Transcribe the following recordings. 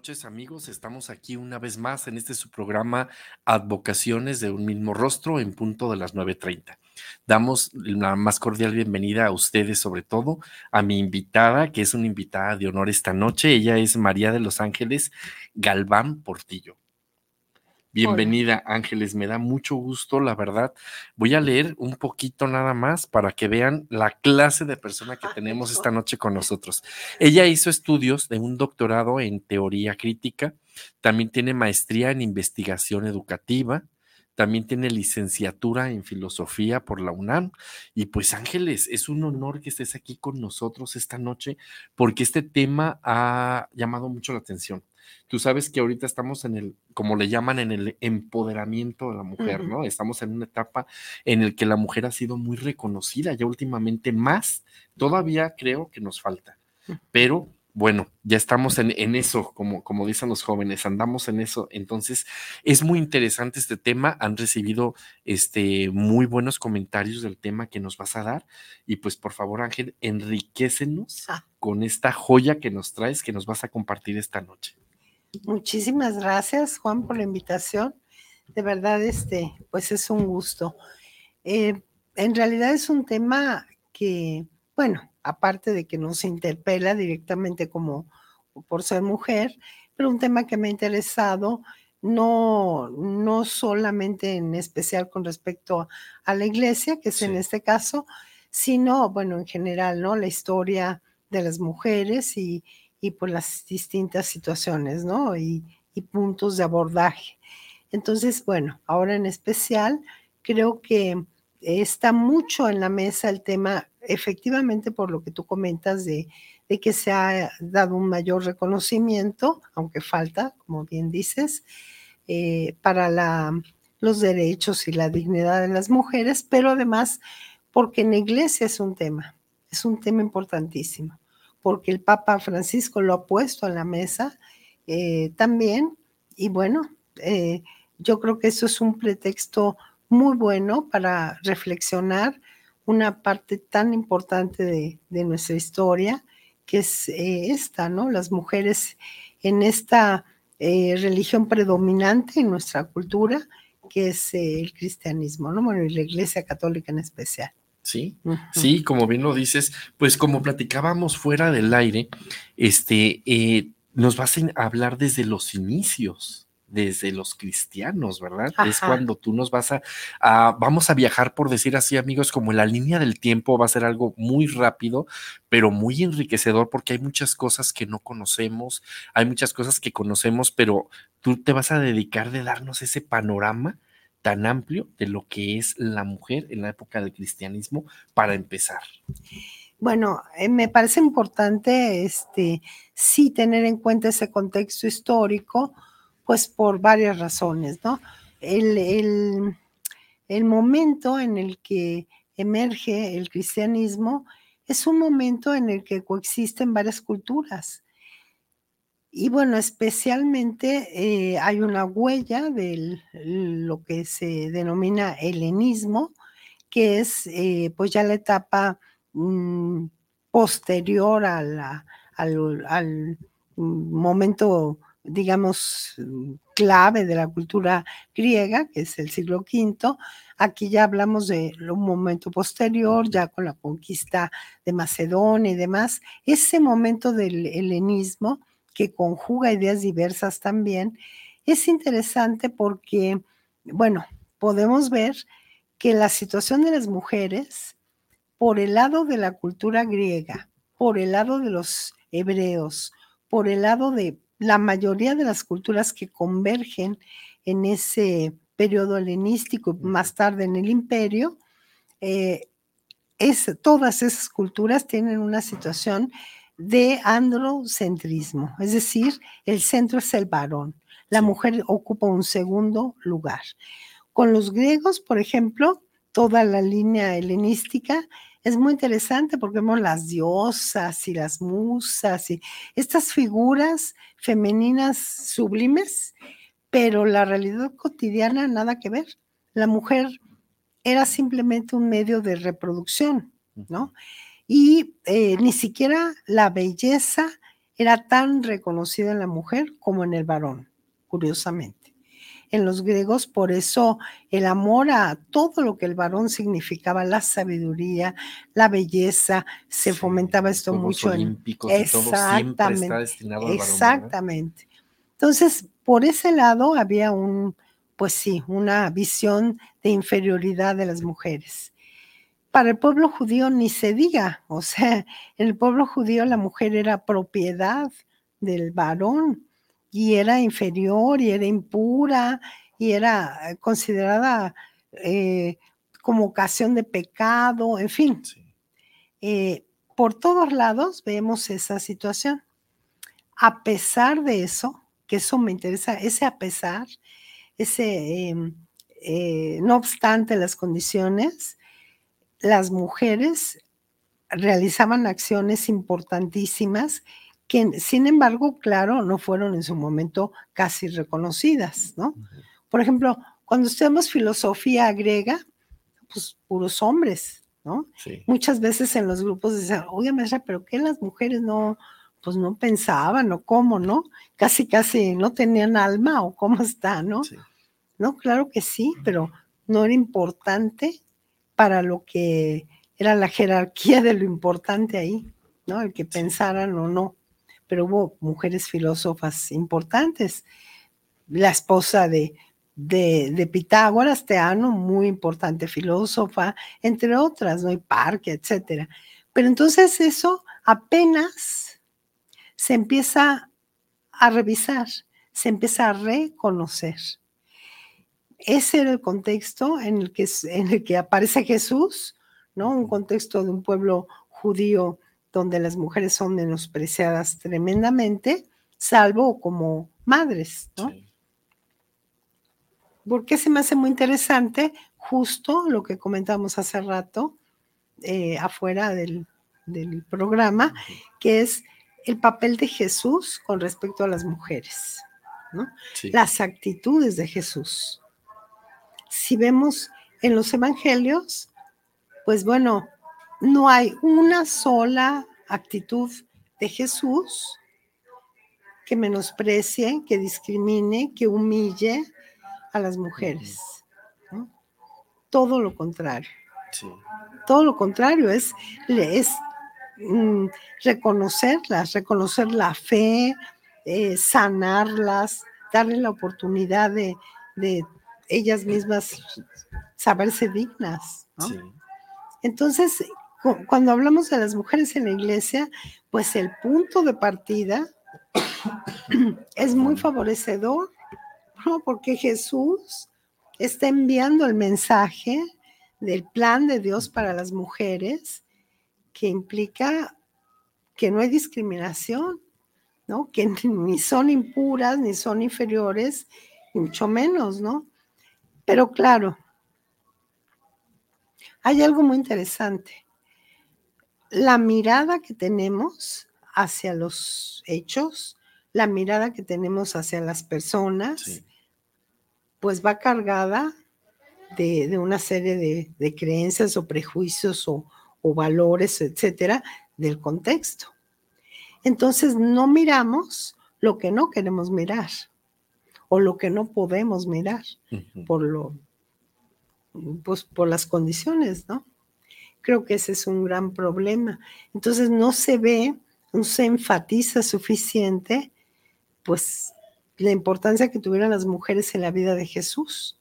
noches amigos, estamos aquí una vez más en este su programa Advocaciones de un mismo rostro en punto de las 9.30. Damos la más cordial bienvenida a ustedes, sobre todo a mi invitada, que es una invitada de honor esta noche. Ella es María de los Ángeles Galván Portillo. Bienvenida, Ángeles, me da mucho gusto, la verdad. Voy a leer un poquito nada más para que vean la clase de persona que tenemos esta noche con nosotros. Ella hizo estudios de un doctorado en teoría crítica, también tiene maestría en investigación educativa, también tiene licenciatura en filosofía por la UNAM. Y pues Ángeles, es un honor que estés aquí con nosotros esta noche porque este tema ha llamado mucho la atención. Tú sabes que ahorita estamos en el, como le llaman, en el empoderamiento de la mujer, ¿no? Estamos en una etapa en la que la mujer ha sido muy reconocida, ya últimamente más, todavía creo que nos falta, pero bueno, ya estamos en, eso, como, como dicen los jóvenes, andamos en eso. Entonces, es muy interesante este tema. Han recibido este, muy buenos comentarios del tema que nos vas a dar. Y pues, por favor, Ángel, enriquecenos ah. con esta joya que nos traes, que nos vas a compartir esta noche. Muchísimas gracias, Juan, por la invitación. De verdad, este, pues es un gusto. Eh, en realidad es un tema que, bueno, aparte de que nos interpela directamente como por ser mujer, pero un tema que me ha interesado no, no solamente en especial con respecto a la iglesia, que es en este caso, sino, bueno, en general, ¿no? La historia de las mujeres y, y por las distintas situaciones, ¿no? Y, puntos de abordaje. Entonces, bueno, ahora en especial, creo que está mucho en la mesa el tema, efectivamente, por lo que tú comentas de, que se ha dado un mayor reconocimiento, aunque falta, como bien dices, eh, para los derechos y la dignidad de las mujeres, pero además porque en la iglesia es un tema, es un tema importantísimo, porque el Papa Francisco lo ha puesto en la mesa eh, también, y bueno, eh, yo creo que eso es un pretexto muy bueno para reflexionar una parte tan importante de, nuestra historia, que es eh, esta, ¿no? Las mujeres en esta religión predominante en nuestra cultura, que es el cristianismo, ¿no? Bueno, y la Iglesia Católica en especial. Sí, sí, como bien lo dices, pues como platicábamos fuera del aire, este, nos vas a hablar desde los inicios desde los cristianos, ¿verdad? Es cuando tú nos vas a, vamos a viajar, por decir así, amigos, como la línea del tiempo va a ser algo muy rápido, pero muy enriquecedor porque hay muchas cosas que no conocemos, hay muchas cosas que conocemos, pero tú te vas a dedicar de darnos ese panorama tan amplio de lo que es la mujer en la época del cristianismo para empezar. Bueno, eh, me parece importante este sí tener en cuenta ese contexto histórico, pues por varias razones, ¿no? El, momento en el que emerge el cristianismo es un momento en el que coexisten varias culturas. Y bueno, especialmente eh, hay una huella de lo que se denomina helenismo, que es eh, pues ya la etapa mm, posterior a al, al, momento digamos, clave de la cultura griega, que es el siglo V. Aquí ya hablamos de un momento posterior, ya con la conquista de Macedonia y demás. Ese momento del helenismo, que conjuga ideas diversas también, es interesante porque, bueno, podemos ver que la situación de las mujeres, por el lado de la cultura griega, por el lado de los hebreos, por el lado de la mayoría de las culturas que convergen en ese periodo helenístico, más tarde en el imperio, eh, es, todas esas culturas tienen una situación de androcentrismo, es decir, el centro es el varón, la mujer ocupa un segundo lugar. Con los griegos, por ejemplo, toda la línea helenística es muy interesante porque vemos las diosas y las musas y estas figuras femeninas sublimes, pero la realidad cotidiana nada que ver. La mujer era simplemente un medio de reproducción, ¿no? Y eh, ni siquiera la belleza era tan reconocida en la mujer como en el varón, curiosamente en los griegos, por eso el amor a todo lo que el varón significaba, la sabiduría, la belleza, se fomentaba esto mucho en exactamente, exactamente. Entonces, por ese lado había un, pues sí, una visión de inferioridad de las mujeres. Para el pueblo judío ni se diga, o sea, en el pueblo judío la mujer era propiedad del varón y era inferior y era impura y era considerada eh, como ocasión de pecado, en fin. Eh, por todos lados vemos esa situación. A pesar de eso, que eso me interesa, ese a pesar, ese, em, eh, no obstante las condiciones, las mujeres realizaban acciones importantísimas que sin embargo, claro, no fueron en su momento casi reconocidas, ¿no? Por ejemplo, cuando estudiamos filosofía griega, pues puros hombres, ¿no? Muchas veces en los grupos decían, oye, maestra, pero ¿qué las mujeres no, pues no pensaban o cómo, ¿no? Casi, casi no tenían alma o cómo está, ¿no? No, claro que sí, pero no era importante para lo que era la jerarquía de lo importante ahí, ¿no? El que pensaran o no pero hubo mujeres filósofas importantes. La esposa de, de, Pitágoras, Teano, muy importante filósofa, entre otras, ¿no? Y Parque, etcétera. Pero entonces eso apenas se empieza a revisar, se empieza a reconocer. Ese era el contexto en el que, en el que aparece Jesús, ¿no? Un contexto de un pueblo judío donde las mujeres son menospreciadas tremendamente, salvo como madres, ¿no? Porque se me hace muy interesante justo lo que comentamos hace rato eh, afuera del, programa, que es el papel de Jesús con respecto a las mujeres, ¿no? las actitudes de Jesús. Si vemos en los evangelios, pues bueno, no hay una sola actitud de Jesús que menosprecie, que discrimine, que humille a las mujeres. Todo lo contrario. Todo lo contrario es, es mm, reconocerlas, reconocer la fe, eh, sanarlas, darle la oportunidad de, ellas mismas saberse dignas. Entonces, cuando hablamos de las mujeres en la iglesia, pues el punto de partida es muy favorecedor, ¿no? porque Jesús está enviando el mensaje del plan de Dios para las mujeres que implica que no hay discriminación, ¿no? Que ni son impuras, ni son inferiores, mucho menos, ¿no? Pero claro, hay algo muy interesante. La mirada que tenemos hacia los hechos, la mirada que tenemos hacia las personas, pues va cargada de, una serie de, creencias o prejuicios o, o valores, etcétera, del contexto. Entonces no miramos lo que no queremos mirar o lo que no podemos mirar por lo pues por las condiciones, ¿no? Creo que ese es un gran problema. Entonces no se ve, no se enfatiza suficiente, pues la importancia que tuvieron las mujeres en la vida de Jesús,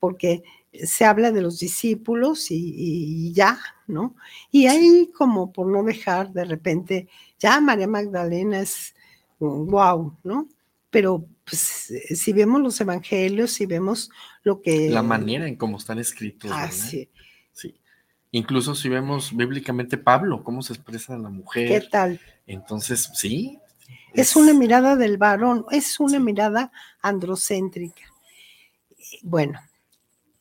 porque se habla de los discípulos y, ya, ¿no? Y ahí como por no dejar de repente, ya María Magdalena es wow, ¿no? Pero pues, si vemos los evangelios, si vemos lo que... La manera en cómo están escritos. Ah, sí. sí. Incluso si vemos bíblicamente Pablo, cómo se expresa la mujer. ¿Qué tal? Entonces, sí. Es, una mirada del varón, es una mirada androcéntrica. Bueno,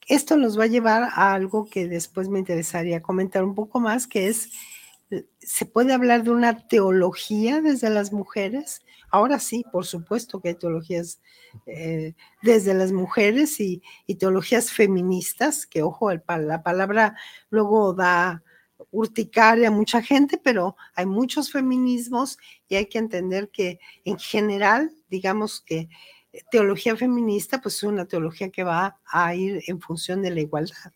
esto nos va a llevar a algo que después me interesaría comentar un poco más, que es, ¿se puede hablar de una teología desde las mujeres? Ahora sí, por supuesto que hay teologías eh, desde las mujeres y, teologías feministas, que ojo, la palabra luego da urticaria a mucha gente, pero hay muchos feminismos y hay que entender que en general, digamos que teología feminista, pues es una teología que va a ir en función de la igualdad,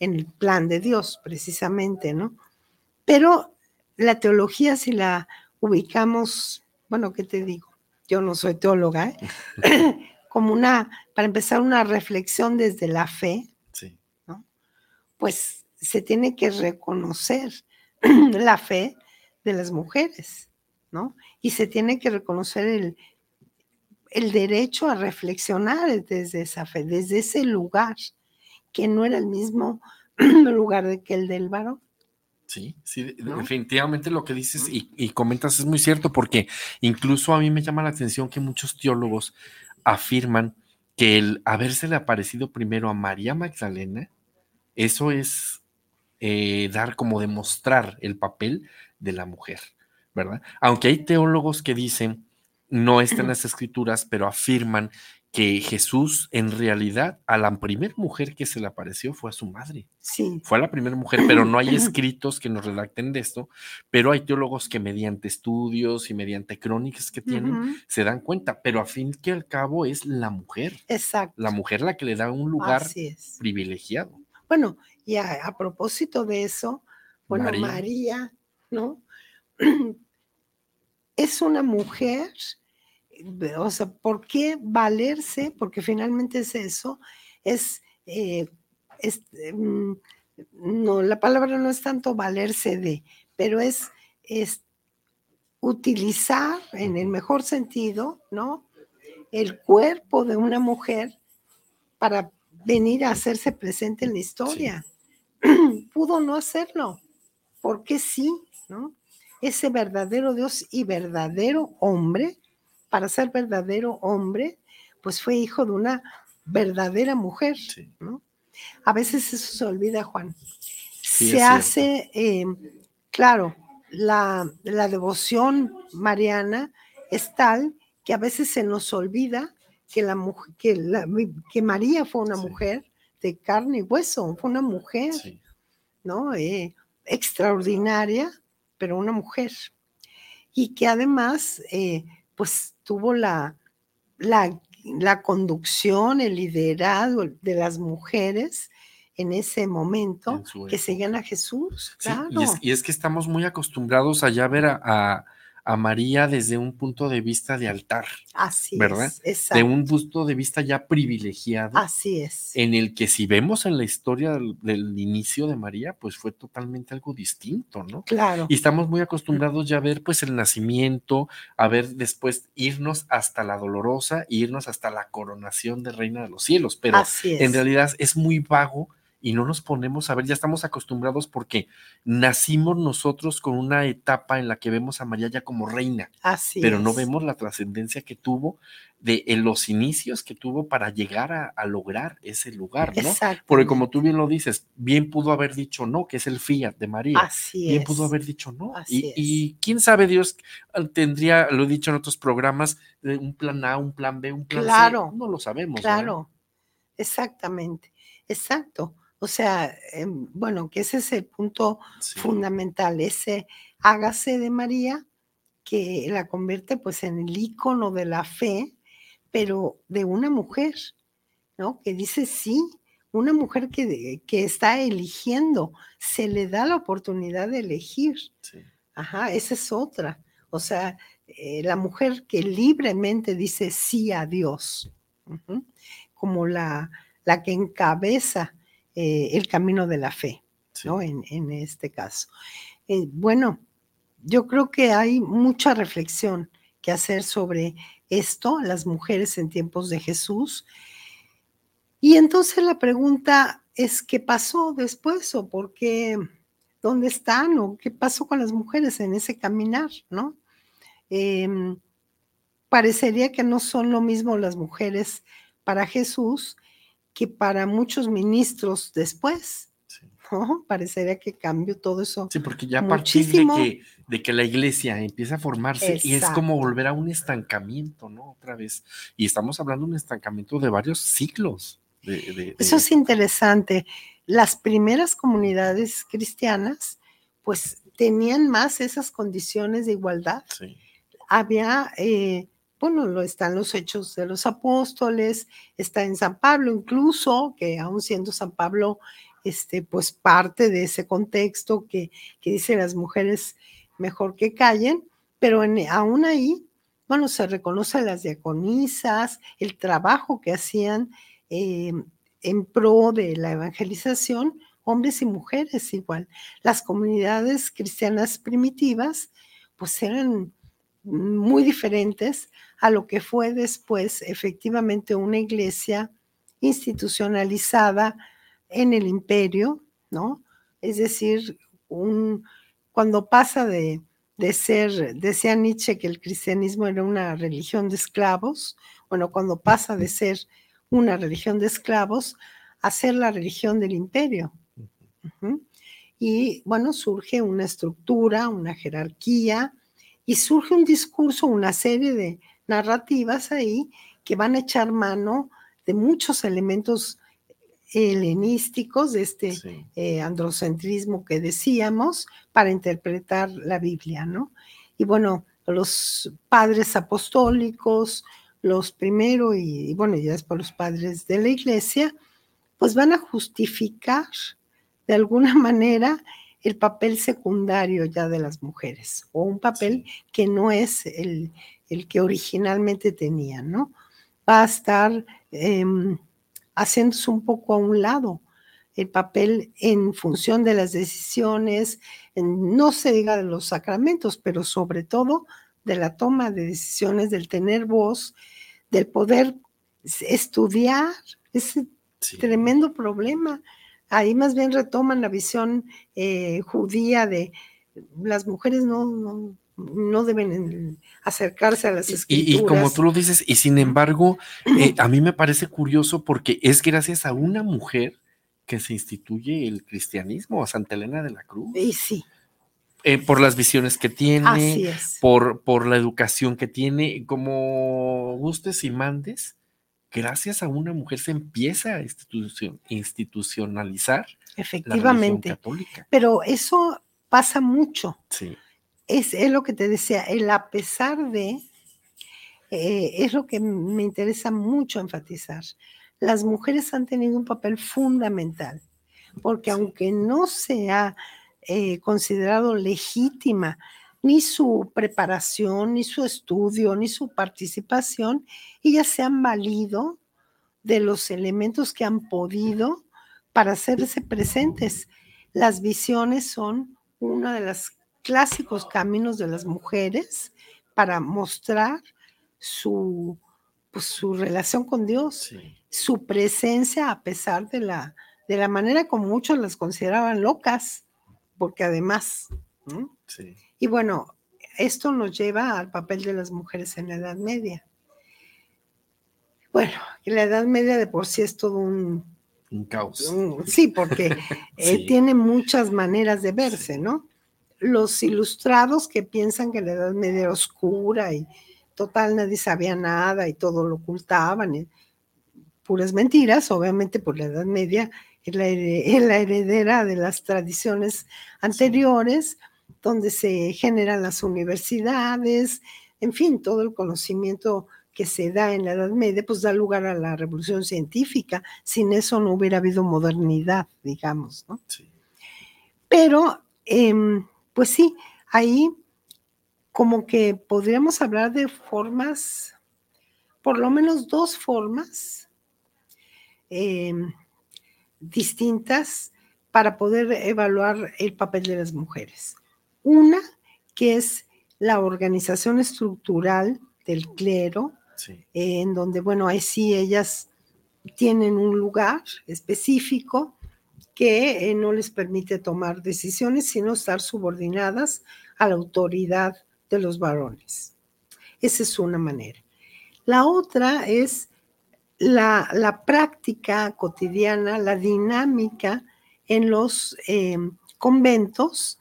en el plan de Dios, precisamente, ¿no? Pero la teología, si la ubicamos bueno, ¿qué te digo? Yo no soy teóloga, ¿eh? como una, para empezar, una reflexión desde la fe, ¿no? pues se tiene que reconocer la fe de las mujeres, ¿no? Y se tiene que reconocer el, el derecho a reflexionar desde esa fe, desde ese lugar, que no era el mismo lugar que el del varón. Sí, sí, definitivamente lo que dices y, comentas es muy cierto, porque incluso a mí me llama la atención que muchos teólogos afirman que el habérsele aparecido primero a María Magdalena, eso es eh, dar como demostrar el papel de la mujer, ¿verdad? Aunque hay teólogos que dicen, no está en las escrituras, pero afirman que Jesús en realidad a la primera mujer que se le apareció fue a su madre. Sí. Fue a la primera mujer, pero no hay escritos que nos redacten de esto, pero hay teólogos que mediante estudios y mediante crónicas que tienen se dan cuenta, pero a fin que al cabo es la mujer. Exacto. La mujer la que le da un lugar privilegiado. Bueno, y a, propósito de eso, bueno, María ¿no? es una mujer o sea, ¿por qué valerse? Porque finalmente es eso, es, eh, mm, no, la palabra no es tanto valerse de, pero es, es utilizar en el mejor sentido, ¿no? El cuerpo de una mujer para venir a hacerse presente en la historia. Pudo no hacerlo, porque sí, ¿no? Ese verdadero Dios y verdadero hombre para ser verdadero hombre, pues fue hijo de una verdadera mujer, ¿no? A veces eso se olvida, Juan. se hace, em, claro, la, devoción mariana es tal que a veces se nos olvida que, la, que, que María fue una mujer de carne y hueso, fue una mujer, ¿no? Eh, extraordinaria, pero una mujer. Y que además, eh, pues tuvo la, la, conducción, el liderazgo de las mujeres en ese momento que seguían a Jesús. y, es, que estamos muy acostumbrados allá a ver a, a María desde un punto de vista de altar. Así ¿verdad? es. De un punto de vista ya privilegiado. Así es. En el que si vemos en la historia del, inicio de María, pues fue totalmente algo distinto, ¿no? Claro. Y estamos muy acostumbrados ya a ver pues el nacimiento, a ver después irnos hasta la dolorosa, e irnos hasta la coronación de Reina de los Cielos. Pero en realidad es muy vago y no nos ponemos a ver, ya estamos acostumbrados porque nacimos nosotros con una etapa en la que vemos a María ya como reina, Así pero no vemos la trascendencia que tuvo de en los inicios que tuvo para llegar a, lograr ese lugar, ¿no? Porque como tú bien lo dices, bien pudo haber dicho no, que es el fiat de María. Así bien pudo haber dicho no. y, y, quién sabe, Dios tendría, lo he dicho en otros programas, un plan A, un plan B, un plan claro, C. No lo sabemos. Claro, exactamente, exacto. O sea, em, bueno, que ese es el punto fundamental, ese hágase de María que la convierte pues en el icono de la fe, pero de una mujer, ¿no? Que dice sí, una mujer que, que está eligiendo, se le da la oportunidad de elegir. Ajá, esa es otra. O sea, eh, la mujer que libremente dice sí a Dios, como la, la que encabeza eh, el camino de la fe, ¿no? En, en, este caso. Eh, bueno, yo creo que hay mucha reflexión que hacer sobre esto, las mujeres en tiempos de Jesús. Y entonces la pregunta es, ¿qué pasó después o por qué, dónde están o qué pasó con las mujeres en ese caminar, ¿no? Em, parecería que no son lo mismo las mujeres para Jesús que para muchos ministros después. Parecería que cambió todo eso. Sí, porque ya a partir de que, de que, la iglesia empieza a formarse y es como volver a un estancamiento, ¿no? Otra vez. Y estamos hablando de un estancamiento de varios ciclos. Eso es interesante. Las primeras comunidades cristianas, pues tenían más esas condiciones de igualdad. Sí. Había, eh, bueno, lo están los hechos de los apóstoles, está en San Pablo incluso, que aún siendo San Pablo este, pues parte de ese contexto que, que dice las mujeres mejor que callen, pero aún ahí, bueno, se reconoce las diaconisas, el trabajo que hacían eh, en pro de la evangelización, hombres y mujeres igual. Las comunidades cristianas primitivas, pues eran muy diferentes a lo que fue después efectivamente una iglesia institucionalizada en el imperio, ¿no? Es decir, un, cuando pasa de, de ser, decía Nietzsche que el cristianismo era una religión de esclavos, bueno, cuando pasa de ser una religión de esclavos a ser la religión del imperio. Y bueno, surge una estructura, una jerarquía, y surge un discurso, una serie de narrativas ahí que van a echar mano de muchos elementos helenísticos, de este eh, androcentrismo que decíamos, para interpretar la Biblia, ¿no? Y bueno, los padres apostólicos, los primeros y, bueno, ya después los padres de la iglesia, pues van a justificar de alguna manera el papel secundario ya de las mujeres, o un papel que no es el, el, que originalmente tenían, ¿no? Va a estar... Em, haciéndose un poco a un lado el papel en función de las decisiones, no se diga de los sacramentos, pero sobre todo de la toma de decisiones, del tener voz, del poder estudiar, ese tremendo problema. Ahí más bien retoman la visión eh, judía de las mujeres no, no deben acercarse a las escrituras. Y, como tú lo dices, y sin embargo, eh, a mí me parece curioso porque es gracias a una mujer que se instituye el cristianismo, a Santa Elena de la Cruz. Y sí. Eh, por las visiones que tiene, por, por la educación que tiene, como gustes y mandes, gracias a una mujer se empieza a institucionalizar Efectivamente. La católica. Pero eso pasa mucho. Sí es, lo que te decía, el a pesar de, eh, es lo que me interesa mucho enfatizar. Las mujeres han tenido un papel fundamental, porque aunque no se ha eh, considerado legítima ni su preparación, ni su estudio, ni su participación, ellas se han valido de los elementos que han podido para hacerse presentes. Las visiones son una de las clásicos caminos de las mujeres para mostrar su, pues, su relación con Dios, su presencia a pesar de la, de la manera como muchos las consideraban locas, porque además, y bueno, esto nos lleva al papel de las mujeres en la Edad Media. Bueno, la Edad Media de por sí es todo un... Un caos. sí, porque eh, tiene muchas maneras de verse, ¿no? los ilustrados que piensan que la Edad Media era oscura y total nadie sabía nada y todo lo ocultaban, puras mentiras, obviamente por la Edad Media es la, heredera de las tradiciones anteriores, donde se generan las universidades, en fin, todo el conocimiento que se da en la Edad Media, pues da lugar a la revolución científica. Sin eso no hubiera habido modernidad, digamos, ¿no? Sí. Pero, em, pues sí, ahí como que podríamos hablar de formas, por lo menos dos formas em, distintas para poder evaluar el papel de las mujeres. Una, que es la organización estructural del clero, en donde, bueno, ahí sí ellas tienen un lugar específico que eh, no les permite tomar decisiones, sino estar subordinadas a la autoridad de los varones. Esa es una manera. La otra es la, práctica cotidiana, la dinámica en los em, conventos,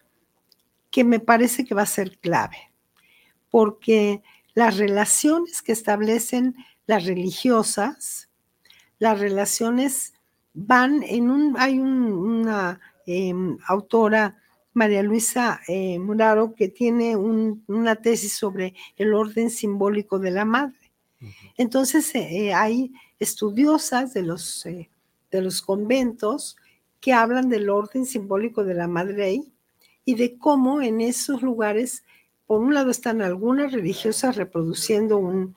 que me parece que va a ser clave, porque las relaciones que establecen las religiosas, las relaciones van en un, hay una em, autora, María Luisa eh, Muraro, que tiene una tesis sobre el orden simbólico de la madre. Entonces, eh, hay estudiosas de los, eh, de los conventos que hablan del orden simbólico de la madre y de cómo en esos lugares por un lado están algunas religiosas reproduciendo un,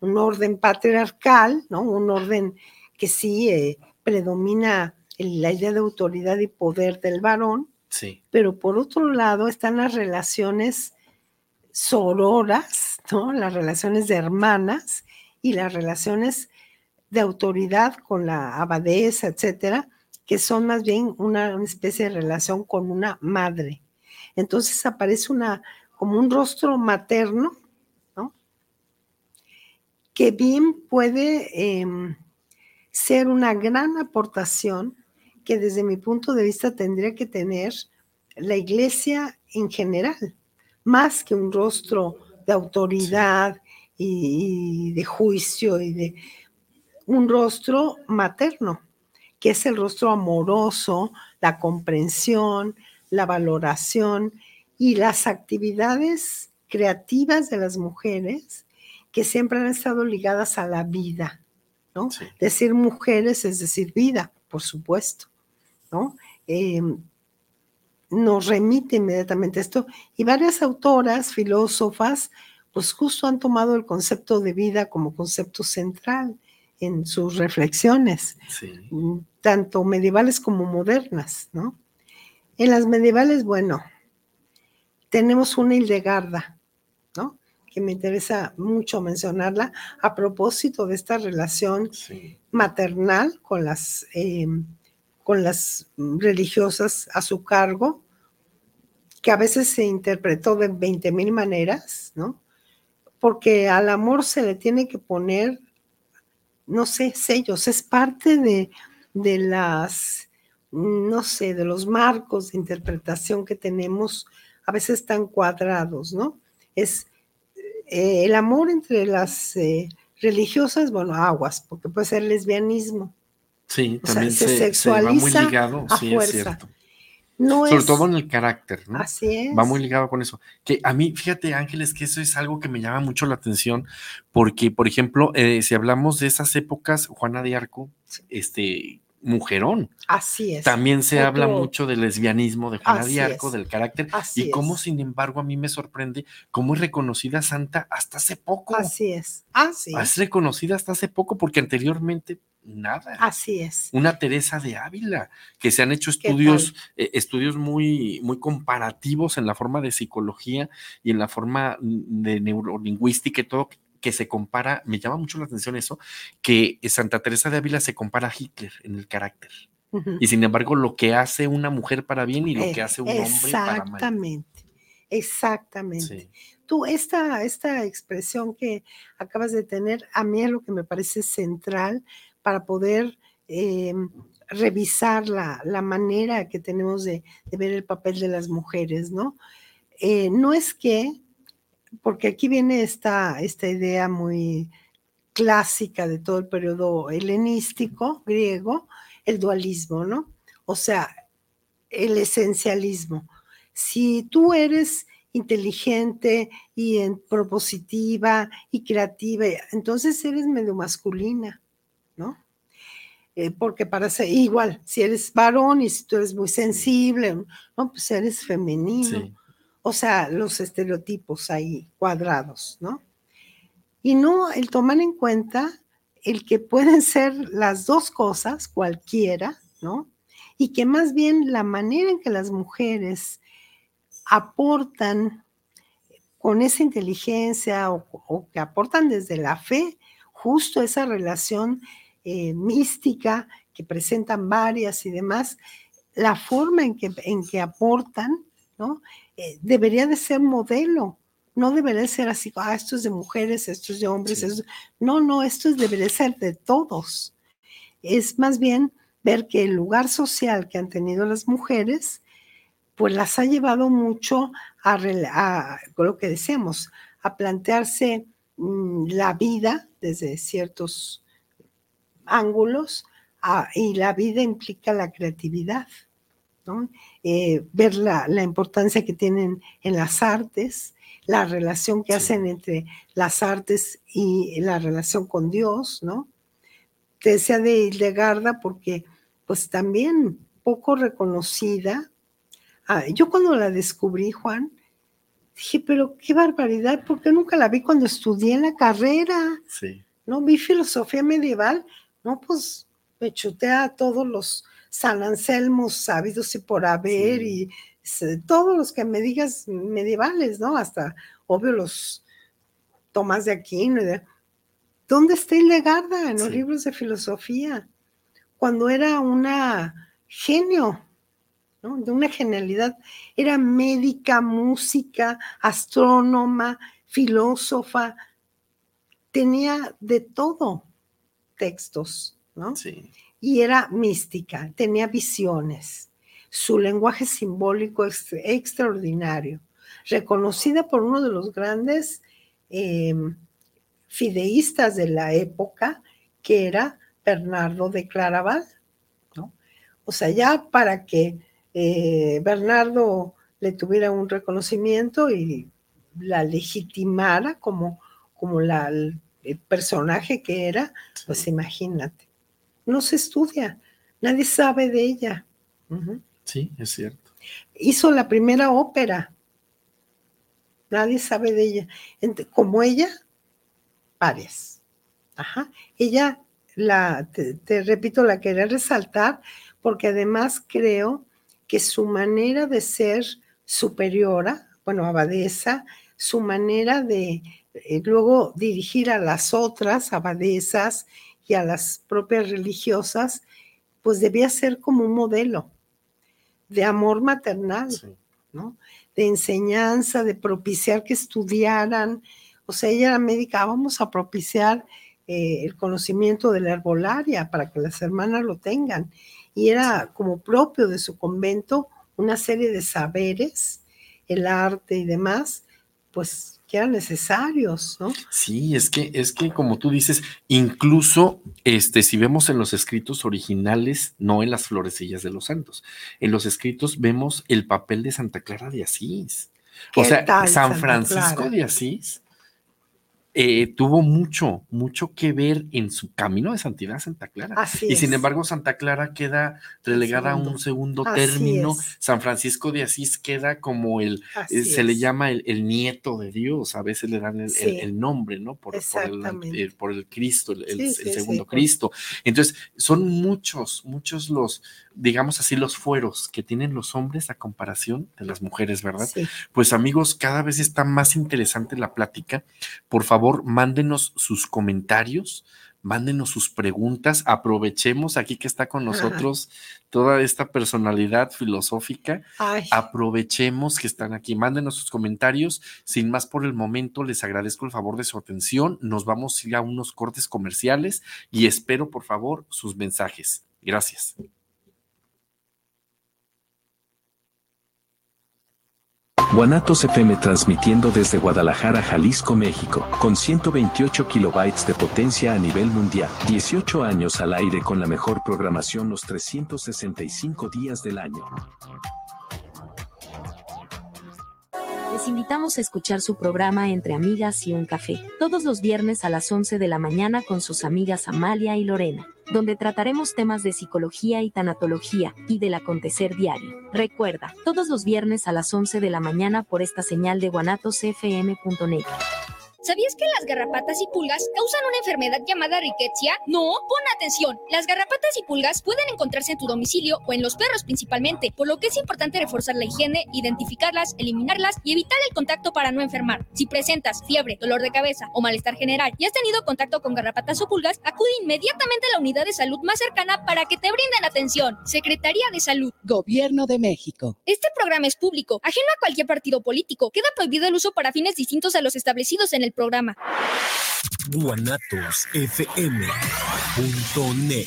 orden patriarcal, ¿no? Un orden que sí eh, predomina la idea de autoridad y poder del varón. Sí. Pero por otro lado están las relaciones sororas, ¿no? Las relaciones de hermanas y las relaciones de autoridad con la abadesa, etcétera, que son más bien una especie de relación con una madre. Entonces aparece una, como un rostro materno, ¿no? Que bien puede em, ser una gran aportación que desde mi punto de vista tendría que tener la iglesia en general, más que un rostro de autoridad y, de juicio y de un rostro materno, que es el rostro amoroso, la comprensión, la valoración y las actividades creativas de las mujeres que siempre han estado ligadas a la vida, ¿no? Decir mujeres es decir vida, por supuesto, ¿no? Em, nos remite inmediatamente esto y varias autoras, filósofas, pues justo han tomado el concepto de vida como concepto central en sus reflexiones, mm, tanto medievales como modernas, ¿no? En las medievales, bueno, tenemos una Hildegarda, ¿no? Que me interesa mucho mencionarla a propósito de esta relación maternal con las, em, con las religiosas a su cargo, que a veces se interpretó de 20 mil maneras, ¿no? Porque al amor se le tiene que poner, no sé, sellos, es parte de, de las, no sé, de los marcos de interpretación que tenemos a veces están cuadrados, ¿no? Es eh, el amor entre las eh, religiosas, bueno, aguas, porque puede ser lesbianismo. Sí, también se, sexualiza va muy ligado, sí, es cierto. Sobre todo en el carácter, ¿no? Así es. Va muy ligado con eso. Que a mí, fíjate, Ángeles, que eso es algo que me llama mucho la atención, porque, por ejemplo, eh, si hablamos de esas épocas, Juana de Arco, este, mujerón. Así es. También se habla mucho del lesbianismo de Juana Diarco, del carácter, y cómo, sin embargo, a mí me sorprende cómo es reconocida santa hasta hace poco. Así es. Así es. reconocida hasta hace poco, porque anteriormente nada. Así es. Una Teresa de Ávila, que se han hecho estudios, eh, estudios muy, muy comparativos en la forma de psicología y en la forma de neurolingüística y todo, que se compara, me llama mucho la atención eso, que Santa Teresa de Ávila se compara a Hitler en el carácter. Y sin embargo, lo que hace una mujer para bien y lo que hace un hombre para mal. Exactamente, exactamente. Tú, esta, esta expresión que acabas de tener, a mí es lo que me parece central para poder em, revisar la, manera que tenemos de, ver el papel de las mujeres, ¿no? Eh, no es que porque aquí viene esta, esta idea muy clásica de todo el periodo helenístico griego, el dualismo, ¿no? O sea, el esencialismo. Si tú eres inteligente y propositiva y creativa, entonces eres medio masculina, ¿no? Eh, porque para ser igual, si eres varón y si tú eres muy sensible, no, pues eres femenino. O sea, los estereotipos ahí cuadrados, ¿no? Y no el tomar en cuenta el que pueden ser las dos cosas, cualquiera, ¿no? Y que más bien la manera en que las mujeres aportan con esa inteligencia o, que aportan desde la fe justo esa relación eh, mística que presentan varias y demás, la forma en que, en que aportan, ¿no? Eh, debería de ser modelo, no debería ser así, ah, esto es de mujeres, esto es de hombres, no, no, esto debería ser de todos. Es más bien ver que el lugar social que han tenido las mujeres pues las ha llevado mucho a, lo que decíamos, a plantearse mm, la vida desde ciertos ángulos y la vida implica la creatividad, eh, ver la, importancia que tienen en las artes, la relación que hacen entre las artes y la relación con Dios, ¿no? Te decía de Hildegarda porque pues también poco reconocida Ah, yo cuando la descubrí, Juan, dije, pero qué barbaridad, porque nunca la vi cuando estudié la carrera. Sí. No vi filosofía medieval, no, pues me chuté a todos los San Anselmos sabidos y por haber, y todos los que me digas medievales, ¿no? Hasta, obvio, los Tomás de Aquino. ¿Dónde está Hildegarda en los libros de filosofía? Cuando era una genio, de una genialidad. Era médica, música, astrónoma, filósofa, tenía de todo textos, ¿no? Sí. Y era mística, tenía visiones. Su lenguaje simbólico es extraordinario, reconocida por uno de los grandes em, fideístas de la época, que era Bernardo de Claraval. ¿no? O sea, ya para que eh, Bernardo le tuviera un reconocimiento y la legitimara como, como la, el personaje que era, pues imagínate. No se estudia, nadie sabe de ella. Sí, es cierto. Hizo la primera ópera, nadie sabe de ella. Como ella, varias. Ajá. Ella, la, te, te repito, la quería resaltar porque además creo que su manera de ser superiora, bueno, abadesa, su manera de eh, luego dirigir a las otras abadesas y a las propias religiosas, pues debía ser como un modelo de amor maternal, ¿no? De enseñanza, de propiciar que estudiaran. O sea, ella era médica, ah, vamos a propiciar eh, el conocimiento de la herbolaria para que las hermanas lo tengan y era como propio de su convento una serie de saberes, el arte y demás, pues que eran necesarios, ¿no? Sí, es que, es que como tú dices, incluso este, si vemos en los escritos originales, no en las florecillas de los santos, en los escritos vemos el papel de Santa Clara de Asís. O sea, San Francisco de Asís eh, tuvo mucho, mucho que ver en su camino de santidad Santa Clara. y sin embargo, Santa Clara queda relegada a un segundo término. San Francisco de Asís queda como el, eh, se le llama el, nieto de Dios, a veces le dan el, nombre, ¿no? Por, por, el, por el Cristo, el, segundo Cristo. Entonces, son muchos, muchos los, digamos así, los fueros que tienen los hombres a comparación de las mujeres, ¿verdad? Pues amigos, cada vez está más interesante la plática. Por favor, mándenos sus comentarios, mándenos sus preguntas, aprovechemos aquí que está con nosotros toda esta personalidad filosófica, aprovechemos que están aquí, mándenos sus comentarios, sin más por el momento les agradezco el favor de su atención, nos vamos a ir a unos cortes comerciales y espero por favor sus mensajes. Gracias. Guanatos FM transmitiendo desde Guadalajara, Jalisco, México, con 128 kilobytes de potencia a nivel mundial. 18 años al aire con la mejor programación los 365 días del año. Les invitamos a escuchar su programa Entre Amigas y un Café, todos los viernes a las 11 de la mañana con sus amigas Amalia y Lorena, donde trataremos temas de psicología y tanatología y del acontecer diario. Recuerda, todos los viernes a las 11 de la mañana por esta señal de guanatosfm.net. ¿Sabías que las garrapatas y pulgas causan una enfermedad llamada riquetia? No, pon atención. Las garrapatas y pulgas pueden encontrarse en tu domicilio o en los perros principalmente, por lo que es importante reforzar la higiene, identificarlas, eliminarlas y evitar el contacto para no enfermar. Si presentas fiebre, dolor de cabeza o malestar general y has tenido contacto con garrapatas o pulgas, acude inmediatamente a la unidad de salud más cercana para que te brinden atención. Secretaría de Salud. Gobierno de México. Este programa es público, ajeno a cualquier partido político. Queda prohibido el uso para fines distintos a los establecidos en el programa. guanatosfm.net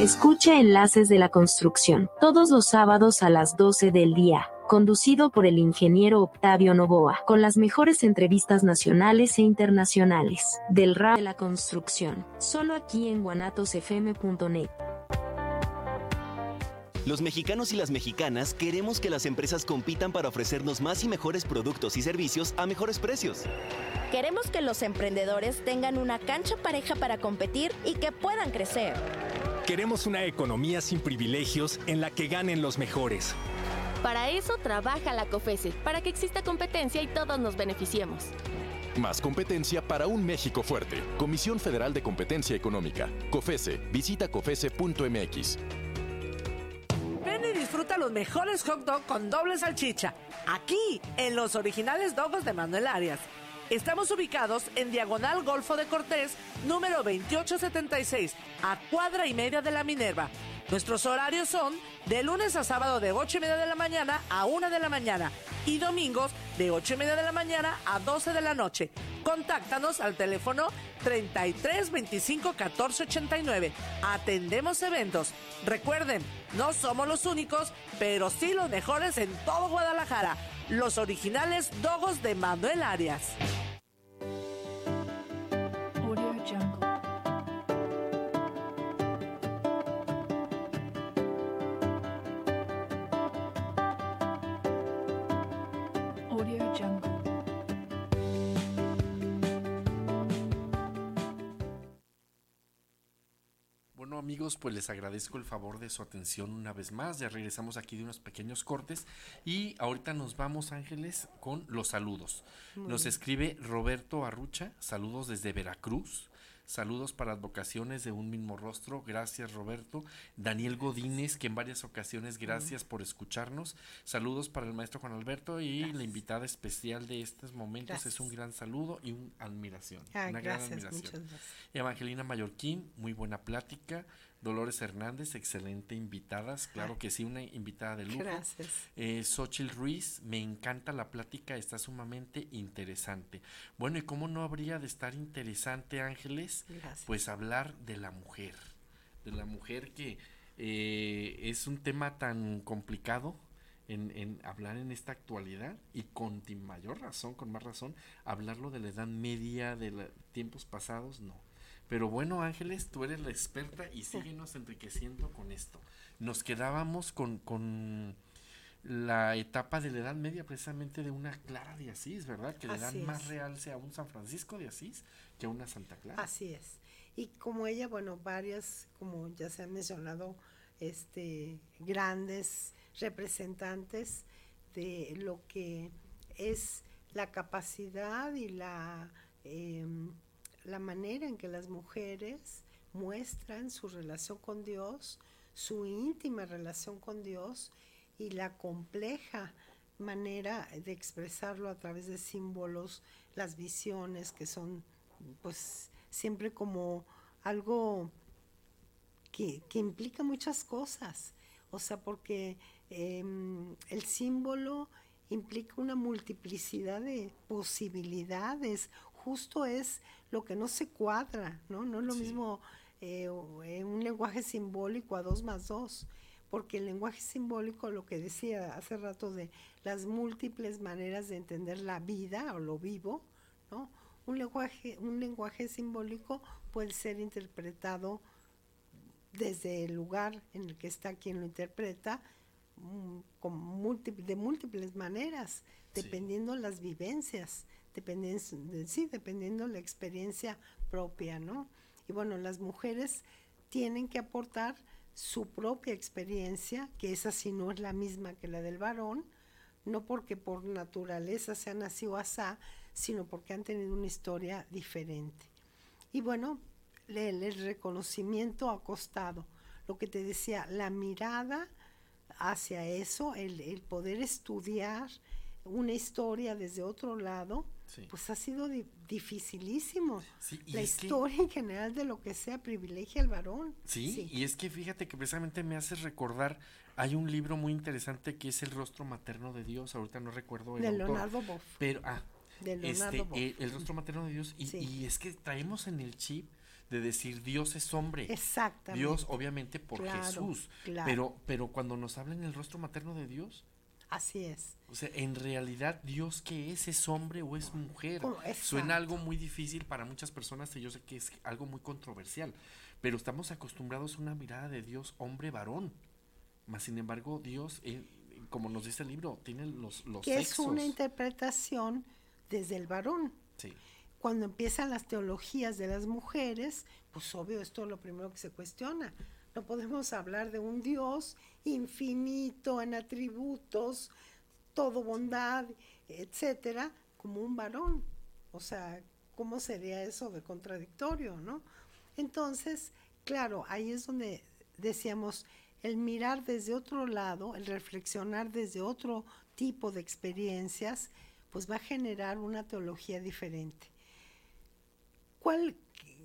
Escuche Enlaces de la Construcción todos los sábados a las 12 del día, conducido por el ingeniero Octavio Novoa, con las mejores entrevistas nacionales e internacionales del rap de la construcción, solo aquí en guanatosfm.net. Los mexicanos y las mexicanas queremos que las empresas compitan para ofrecernos más y mejores productos y servicios a mejores precios. Queremos que los emprendedores tengan una cancha pareja para competir y que puedan crecer. Queremos una economía sin privilegios en la que ganen los mejores. Para eso trabaja la COFESE, para que exista competencia y todos nos beneficiemos. Más competencia para un México fuerte. Comisión Federal de Competencia Económica. COFESE. Visita COFESE.mx. Los mejores hot dog con doble salchicha. Aquí, en los originales dogos de Manuel Arias. Estamos ubicados en Diagonal Golfo de Cortés, número 2876, a cuadra y media de la Minerva. Nuestros horarios son de lunes a sábado de 8 y media de la mañana a 1 de la mañana y domingos de 8 y media de la mañana a 12 de la noche. Contáctanos al teléfono 33 25 14 89. Atendemos eventos. Recuerden, no somos los únicos, pero sí los mejores en todo Guadalajara. Los originales Dogos de Manuel Arias. Amigos, pues les agradezco el favor de su atención una vez más. Ya regresamos aquí de unos pequeños cortes y ahorita nos vamos Ángeles con los saludos. Muy Nos bien. escribe Roberto Arrucha, saludos desde Veracruz. Saludos para advocaciones de un mismo rostro. Gracias, Roberto. Daniel Godínez, que en varias ocasiones, gracias por escucharnos. Saludos para el maestro Juan Alberto y la invitada especial de estos momentos. Gracias. Es un gran saludo y una admiración. Ah, una gran gracias, admiración. muchas gracias. Evangelina Mallorquín, muy buena plática. Dolores Hernández, excelente invitadas. Claro que sí, una invitada de lujo. Gracias. Eh, Xochitl Ruiz, me encanta la plática, está sumamente interesante. Bueno, ¿y cómo no habría de estar interesante, Ángeles? Gracias. Pues hablar de la mujer, de la mujer que eh, es un tema tan complicado en, en hablar en esta actualidad y con mayor razón, con más razón, hablarlo de la edad media, de la- tiempos pasados, no. Pero bueno, Ángeles, tú eres la experta y síguenos enriqueciendo con esto. Nos quedábamos con, con la etapa de la Edad Media, precisamente de una Clara de Asís, ¿verdad? Que le dan más realce a un San Francisco de Asís que a una Santa Clara. Así es. Y como ella, bueno, varias, como ya se han mencionado, este, grandes representantes de lo que es la capacidad y la, em, la manera en que las mujeres muestran su relación con Dios, su íntima relación con Dios y la compleja manera de expresarlo a través de símbolos, las visiones que son pues siempre como algo que, que implica muchas cosas. O sea, porque em, el símbolo implica una multiplicidad de posibilidades. Justo es lo que no se cuadra, ¿no? No es lo mismo eh, eh, un lenguaje simbólico a dos más dos, porque el lenguaje simbólico, lo que decía hace rato de las múltiples maneras de entender la vida o lo vivo, ¿no? Un lenguaje, un lenguaje simbólico puede ser interpretado desde el lugar en el que está quien lo interpreta mm, con de múltiples maneras, dependiendo las vivencias, dependiendo, sí, dependiendo la experiencia propia, ¿no? Y bueno, las mujeres tienen que aportar su propia experiencia, que esa sí no es la misma que la del varón, no porque por naturaleza sean así o asá, sino porque han tenido una historia diferente. Y bueno, el, el reconocimiento ha costado. Lo que te decía, la mirada hacia eso, el, el poder estudiar una historia desde otro lado, pues ha sido dificilísimo. la historia en general de lo que sea privilegia al varón. Sí, y es que fíjate que precisamente me hace recordar, hay un libro muy interesante que es El rostro materno de Dios, ahorita no recuerdo el De Leonardo Boff. Pero, ah, de Leonardo este, el, rostro materno de Dios, y, y es que traemos en el chip de decir Dios es hombre. Exactamente. Dios, obviamente, por Jesús. Pero, pero cuando nos hablan el rostro materno de Dios, Así es. O sea, en realidad, ¿Dios qué es? ¿Es hombre o es mujer? Suena algo muy difícil para muchas personas y yo sé que es algo muy controversial, pero estamos acostumbrados a una mirada de Dios hombre-varón. Más sin embargo, Dios, eh, como nos dice el libro, tiene los, los que es una interpretación desde el varón. Sí. Cuando empiezan las teologías de las mujeres, pues obvio, esto es lo primero que se cuestiona. No podemos hablar de un Dios infinito en atributos, todo bondad, etcétera, como un varón. O sea, ¿cómo sería eso de contradictorio, no? Entonces, claro, ahí es donde decíamos el mirar desde otro lado, el reflexionar desde otro tipo de experiencias, pues va a generar una teología diferente. ¿Cuál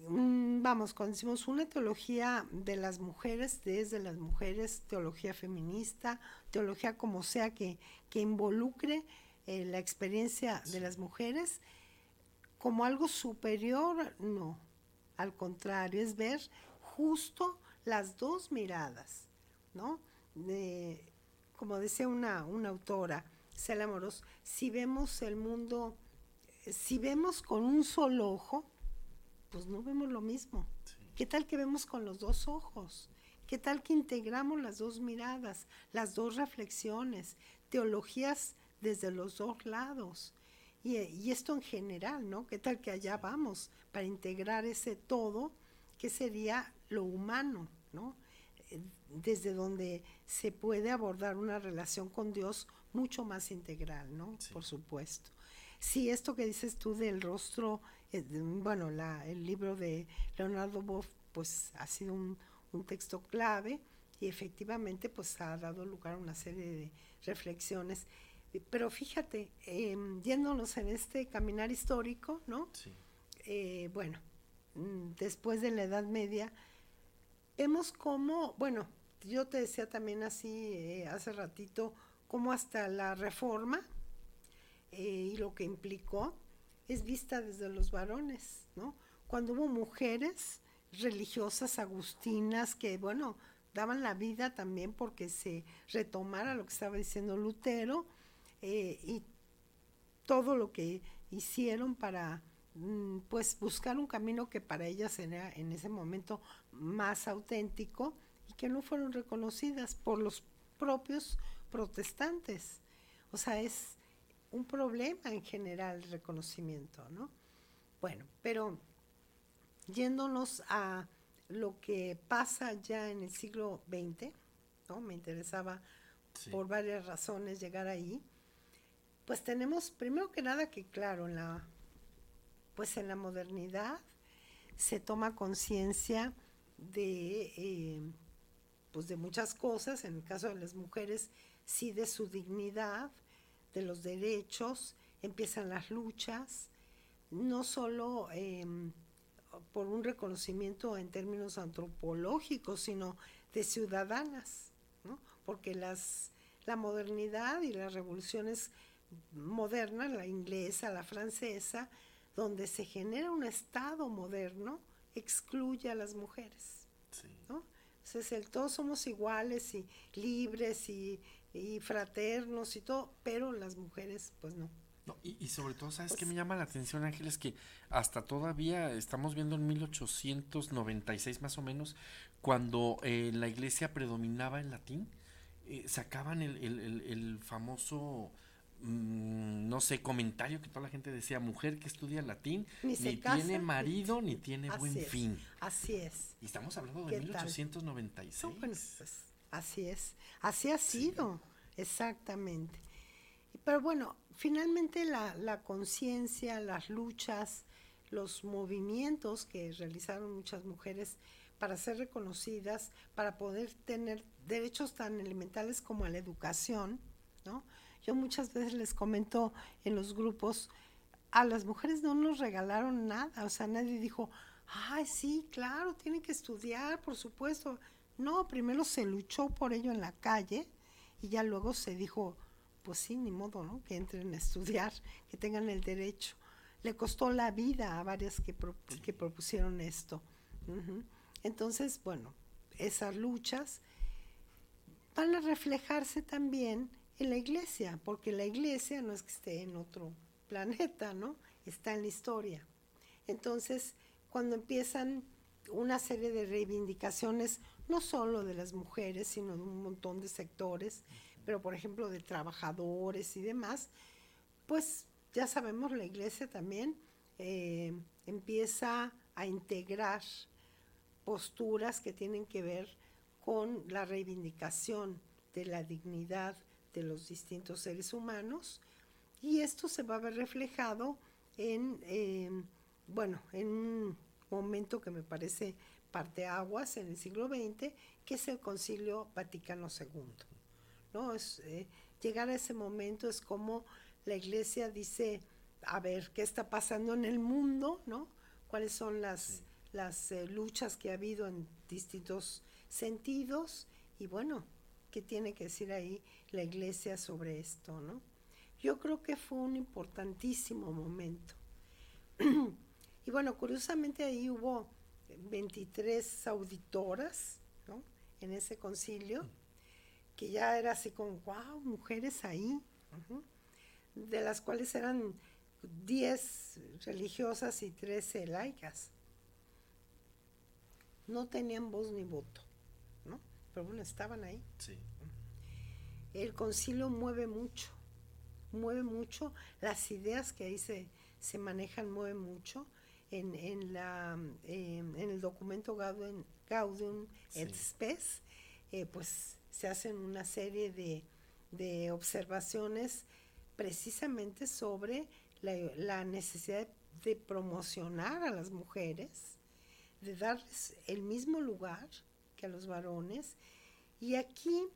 vamos, cuando decimos una teología de las mujeres, desde las mujeres, teología feminista, teología como sea que, que involucre eh, la experiencia de las mujeres, como algo superior, no. Al contrario, es ver justo las dos miradas, ¿no? De, como decía una, una autora, Cela Moros, si vemos el mundo, si vemos con un solo ojo, pues no vemos lo mismo. ¿Qué tal que vemos con los dos ojos? ¿Qué tal que integramos las dos miradas, las dos reflexiones, teologías desde los dos lados? Y, esto en general, ¿no? ¿Qué tal que allá vamos para integrar ese todo que sería lo humano, ¿no? Eh, desde donde se puede abordar una relación con Dios mucho más integral, ¿no? Por supuesto. Sí, esto que dices tú del rostro, bueno, la, el libro de Leonardo Boff, pues ha sido un, texto clave y efectivamente pues ha dado lugar a una serie de reflexiones. Pero fíjate, em, yéndonos en este caminar histórico, ¿no? Sí. Eh, bueno, mm, después de la Edad Media, vemos cómo, bueno, yo te decía también así eh, hace ratito, cómo hasta la reforma, eh, y lo que implicó es vista desde los varones, ¿no? Cuando hubo mujeres religiosas agustinas que, bueno, daban la vida también porque se retomara lo que estaba diciendo Lutero eh, y todo lo que hicieron para mm, pues buscar un camino que para ellas era en ese momento más auténtico y que no fueron reconocidas por los propios protestantes. O sea, es un problema en general el reconocimiento, ¿no? Bueno, pero yéndonos a lo que pasa ya en el siglo XX, ¿no? Me interesaba por varias razones llegar ahí. Pues tenemos primero que nada que claro, en la pues en la modernidad se toma conciencia de eh, pues de muchas cosas, en el caso de las mujeres sí de su dignidad, de los derechos, empiezan las luchas, no solo em, por un reconocimiento en términos antropológicos, sino de ciudadanas, ¿no? porque las, la modernidad y las revoluciones modernas, la inglesa, la francesa, donde se genera un Estado moderno, excluye a las mujeres. ¿no? Entonces, el, todos somos iguales y libres y y fraternos y todo, pero las mujeres pues no. no y, sobre todo, ¿sabes qué me llama la atención, Ángeles? Que hasta todavía estamos viendo en 1896 más o menos, cuando eh, la iglesia predominaba el latín, eh, sacaban el, el- el- el famoso, mm, no sé, comentario que toda la gente decía, mujer que estudia latín, Ni ni, casa, tiene marido, ni tiene buen es, fin. Así es. Y estamos hablando de ¿Qué tal? 1896. No, bueno, pues así es, así ha sido, exactamente. Pero bueno, finalmente la, la conciencia, las luchas, los movimientos que realizaron muchas mujeres para ser reconocidas, para poder tener derechos tan elementales como a la educación, ¿no? Yo muchas veces les comento en los grupos, a las mujeres no nos regalaron nada, o sea, nadie dijo, ay, sí, claro, tienen que estudiar, por supuesto. No, primero se luchó por ello en la calle y ya luego se dijo, pues sí, ni modo, ¿no? Que entren a estudiar, que tengan el derecho. Le costó la vida a varias que, que propusieron esto. Entonces, bueno, esas luchas van a reflejarse también en la iglesia, porque la iglesia no es que esté en otro planeta, ¿no? Está en la historia. Entonces, cuando empiezan una serie de reivindicaciones, no solo de las mujeres, sino de un montón de sectores, pero por ejemplo de trabajadores y demás, pues ya sabemos, la iglesia también eh, empieza a integrar posturas que tienen que ver con la reivindicación de la dignidad de los distintos seres humanos y esto se va a ver reflejado en, eh, bueno, en un momento que me parece parteaguas en el siglo XX, que es el Concilio Vaticano II. ¿no? Es, eh, llegar a ese momento es como la iglesia dice, a ver, ¿qué está pasando en el mundo? ¿no? ¿Cuáles son las, las eh, luchas que ha habido en distintos sentidos? Y bueno, ¿qué tiene que decir ahí la iglesia sobre esto? ¿no? Yo creo que fue un importantísimo momento. y bueno, curiosamente ahí hubo 23 auditoras ¿no? en ese concilio, que ya era así como, wow, mujeres ahí, de las cuales eran 10 religiosas y 13 laicas. No tenían voz ni voto, ¿no? Pero bueno, estaban ahí. Sí. El concilio mueve mucho, mueve mucho, las ideas que ahí se, se manejan mueven mucho. En, en, la, eh, en el documento Gaudium, Gaudium et. Spes, eh, pues se hacen una serie de, de observaciones precisamente sobre la, la necesidad de promocionar a las mujeres, de darles el mismo lugar que a los varones. Y aquí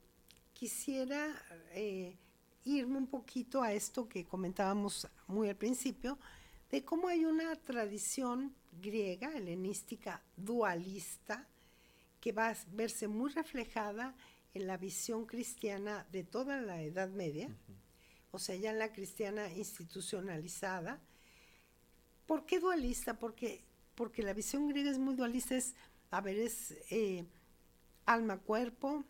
quisiera eh, irme un poquito a esto que comentábamos muy al principio, de cómo hay una tradición griega, helenística, dualista, que va a verse muy reflejada en la visión cristiana de toda la Edad Media, o sea, ya la cristiana institucionalizada. ¿Por qué dualista? Porque, porque la visión griega es muy dualista, es, a ver, es eh, alma-cuerpo,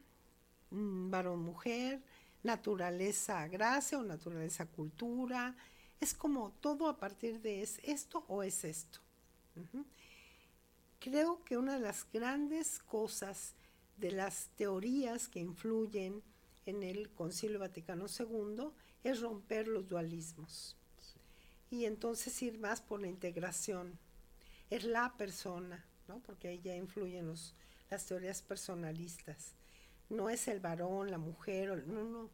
mm, varón-mujer, naturaleza-gracia o naturaleza-cultura. Es como todo a partir de es esto o es esto. Creo que una de las grandes cosas de las teorías que influyen en el Concilio Vaticano II es romper los dualismos y entonces ir más por la integración. Es la persona, ¿no? porque ahí ya influyen los, las teorías personalistas. No es el varón, la mujer, no, no.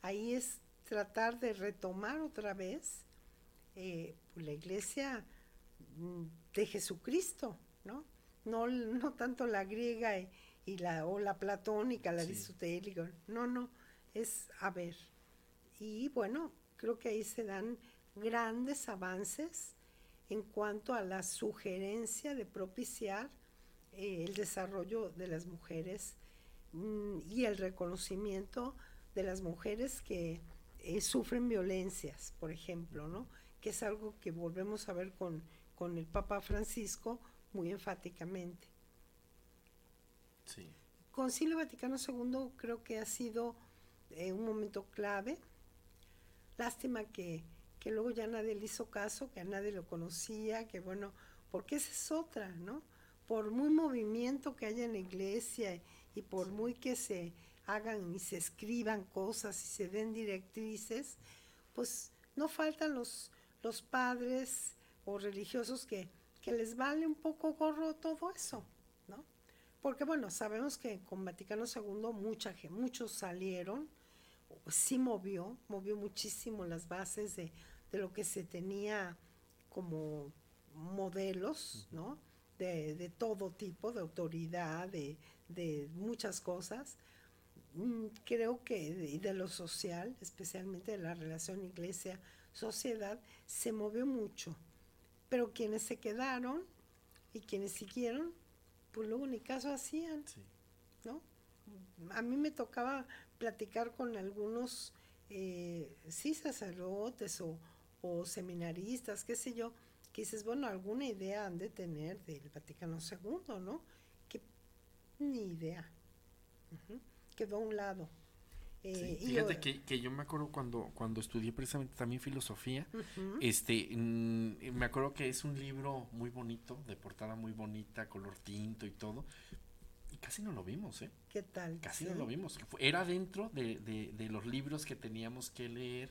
Ahí es tratar de retomar otra vez eh, la iglesia mm, de Jesucristo, ¿no? No, no tanto la griega y, y la, o la platónica, la Sí. aristotélica, no, no, es a ver. Y bueno, creo que ahí se dan grandes avances en cuanto a la sugerencia de propiciar eh, el desarrollo de las mujeres mm, y el reconocimiento de las mujeres que eh, sufren violencias, por ejemplo, ¿no? que es algo que volvemos a ver con, con el Papa Francisco muy enfáticamente. Sí. Concilio Vaticano II creo que ha sido eh, un momento clave. Lástima que, que luego ya nadie le hizo caso, que a nadie lo conocía, que bueno, porque esa es otra, ¿no? Por muy movimiento que haya en la iglesia y por muy que se hagan y se escriban cosas y se den directrices, pues no faltan los, los padres o religiosos que, que les vale un poco gorro todo eso, ¿no? Porque bueno, sabemos que con Vaticano II mucha, muchos salieron, sí movió, movió muchísimo las bases de, de lo que se tenía como modelos, ¿no? De, de, todo tipo, de autoridad, de, de muchas cosas. Mm, creo que de, de, lo social, especialmente de la relación iglesia-sociedad, se movió mucho. Pero quienes se quedaron y quienes siguieron, pues luego ni caso hacían, Sí. ¿no? A mí me tocaba platicar con algunos, eh, sí, sacerdotes o, o seminaristas, qué sé yo, que dices, bueno, alguna idea han de tener del Vaticano II, ¿no? Que ni idea. Ujú. Quedó a un lado. Eh, Sí, Fíjate que, que yo me acuerdo cuando, cuando estudié precisamente también filosofía, este, mm, me acuerdo que es un libro muy bonito, de portada muy bonita, color tinto y todo, y casi no lo vimos, ¿eh? ¿Qué tal? Casi Sí. no lo vimos. Era dentro de, de- de los libros que teníamos que leer,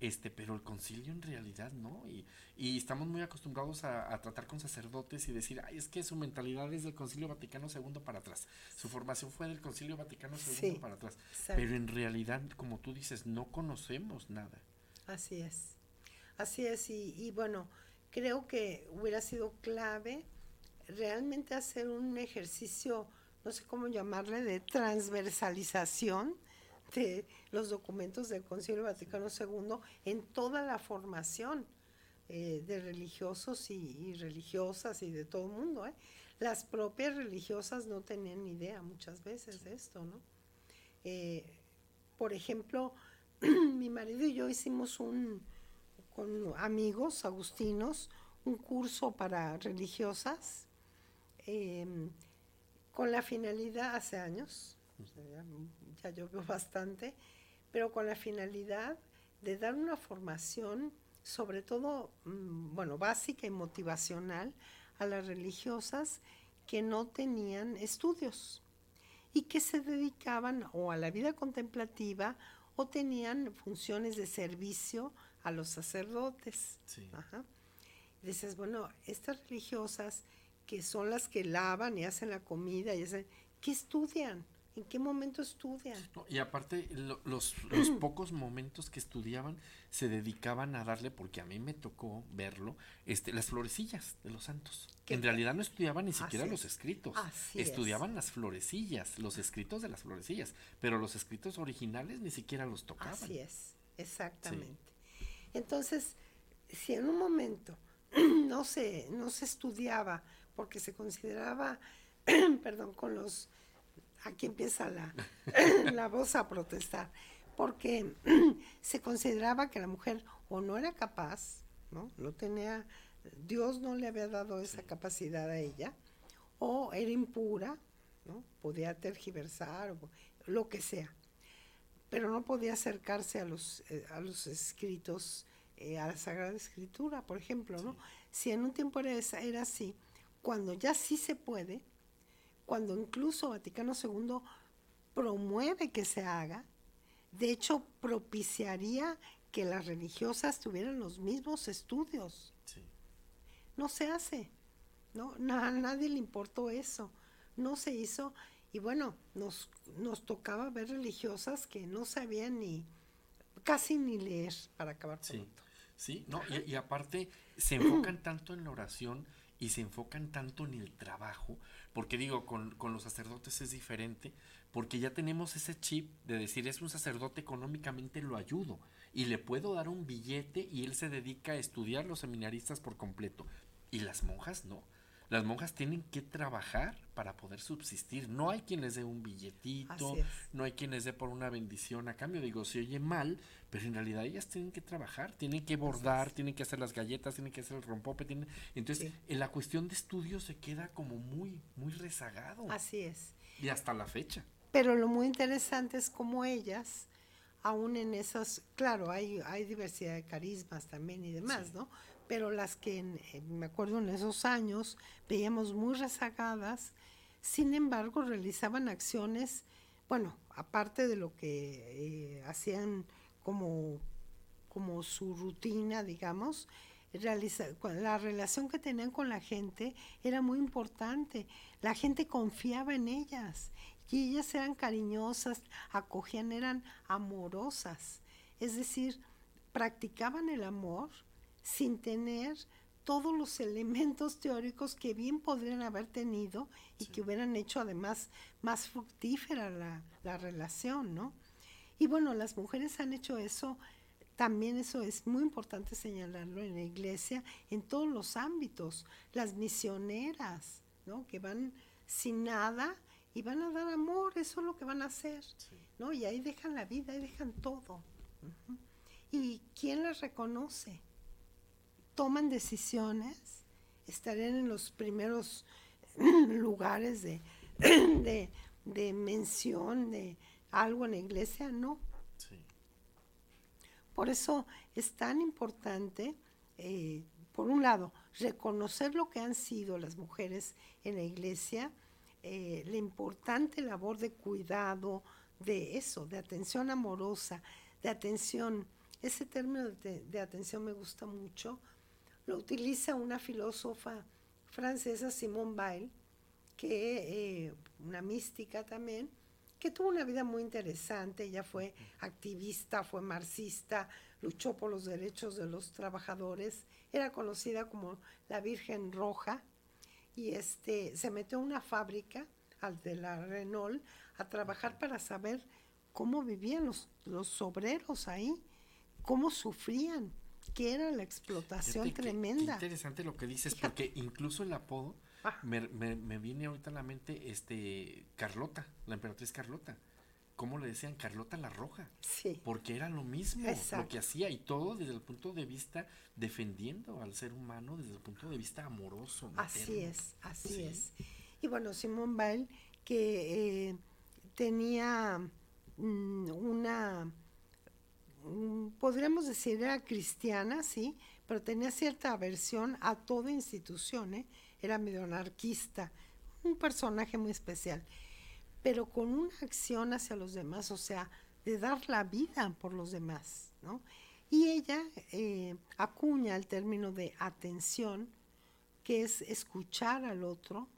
este, pero el concilio en realidad no. Y, y estamos muy acostumbrados a, a tratar con sacerdotes y decir, ay, es que su mentalidad es del concilio Vaticano II para atrás. Su formación fue del concilio Vaticano II Sí, para atrás. exacto. Pero en realidad, como tú dices, no conocemos nada. Así es. Así es. Y, y bueno, creo que hubiera sido clave realmente hacer un ejercicio, no sé cómo llamarle, de transversalización de los documentos del Concilio Vaticano II en toda la formación eh, de religiosos y, religiosas y de todo el mundo. ¿eh? Las propias religiosas no tenían ni idea muchas veces de esto, ¿no? Eh, por ejemplo, mi marido y yo hicimos un, con amigos agustinos, un curso para religiosas, eh, con la finalidad, hace años, o sea, ya, llovió bastante, pero con la finalidad de dar una formación, sobre todo, mm, bueno, básica y motivacional, a las religiosas que no tenían estudios y que se dedicaban o a la vida contemplativa o tenían funciones de servicio a los sacerdotes. Sí. Ajá. Y dices, bueno, estas religiosas que son las que lavan y hacen la comida, y hacen, ¿qué estudian? ¿En qué momento estudian? No, y aparte, lo- los, los pocos momentos que estudiaban se dedicaban a darle, porque a mí me tocó verlo, este, las florecillas de los santos. ¿Qué En realidad no estudiaban ni siquiera Así los es. escritos. Así es. estudiaban las florecillas, los escritos de las florecillas. Pero los escritos originales ni siquiera los tocaban. Así es, exactamente. Entonces, si en un momento no se, no se estudiaba porque se consideraba, perdón, con los, aquí empieza la, la voz a protestar, porque se consideraba que la mujer o no era capaz, ¿no? No tenía, Dios no le había dado esa capacidad a ella, o era impura, ¿no? Podía tergiversar, o lo que sea pero no podía acercarse a los, eh, a los escritos, eh, a la Sagrada Escritura, por ejemplo, ¿no? Si en un tiempo era, era así, cuando ya sí se puede, cuando incluso Vaticano II promueve que se haga, de hecho propiciaría que las religiosas tuvieran los mismos estudios. Sí. No se hace, ¿no? Na- a nadie le importó eso, no se hizo y bueno, nos, nos tocaba ver religiosas que no sabían ni, casi ni leer para acabar Sí, pronto. sí, no, y, y aparte se enfocan tanto en la oración y se enfocan tanto en el trabajo, porque digo, con, con los sacerdotes es diferente, porque ya tenemos ese chip de decir, es un sacerdote económicamente lo ayudo y le puedo dar un billete y él se dedica a estudiar los seminaristas por completo. Y las monjas no. Las monjas tienen que trabajar para poder subsistir. No hay quien les dé un billetito, no hay quien les dé por una bendición a cambio. Digo, se oye mal, pero en realidad ellas tienen que trabajar, tienen que bordar, tienen que hacer las galletas, tienen que hacer el rompope. Tienen... Entonces, Sí. en la cuestión de estudio se queda como muy, muy rezagado. Así es. Y hasta la fecha. Pero lo muy interesante es como ellas, aún en esas, claro, hay, hay diversidad de carismas también y demás, ¿no? Pero las que eh, me acuerdo en esos años veíamos muy rezagadas, sin embargo realizaban acciones bueno, aparte de lo que eh, hacían como, como su rutina, digamos, la relación que tenían con la gente era muy importante. La gente confiaba en ellas y ellas eran cariñosas, acogían, eran amorosas. Es decir, practicaban el amor sin tener todos los elementos teóricos que bien podrían haber tenido y que hubieran hecho además más fructífera la, la relación, ¿no? Y bueno, las mujeres han hecho eso también eso es muy importante señalarlo en la iglesia, en todos los ámbitos. Las misioneras, ¿no? Que van sin nada y van a dar amor, eso es lo que van a hacer, ¿no? Y ahí dejan la vida, ahí dejan todo. ¿Y quién las reconoce? Toman decisiones, estarían en los primeros lugares de, de, de mención de algo en la iglesia, no por eso es tan importante, eh, por un lado, reconocer lo que han sido las mujeres en la iglesia, eh, la importante labor de cuidado, de eso, de atención amorosa, de atención. Ese término de, atención me gusta mucho. Lo utiliza una filósofa francesa, Simone Weil, que eh, una mística también, que tuvo una vida muy interesante. Ella fue activista, fue marxista, luchó por los derechos de los trabajadores, era conocida como la Virgen Roja. Y este, se metió a una fábrica, al de la Renault, a trabajar para saber cómo vivían los, los obreros ahí, cómo sufrían, qué era la explotación tremenda. interesante lo que dices, porque incluso el apodo Ah. Me, me, viene ahorita a la mente este Carlota, la emperatriz Carlota. ¿Cómo le decían? Carlota la Roja. Sí. Porque era lo mismo lo que hacía y todo desde el punto de vista defendiendo al ser humano desde el punto de vista amoroso. Así es, así es. Y bueno, Simón Weil, que eh, tenía mm, una, podríamos decir, era cristiana, sí, pero tenía cierta aversión a toda institución, ¿eh? era medio anarquista, un personaje muy especial, pero con una acción hacia los demás, o sea, de dar la vida por los demás, ¿no? Y ella eh, acuña el término de atención, que es escuchar al otro,